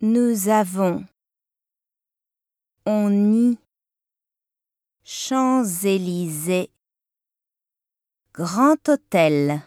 Nous avons. On y. Champs-Élysées. Grand Hôtel.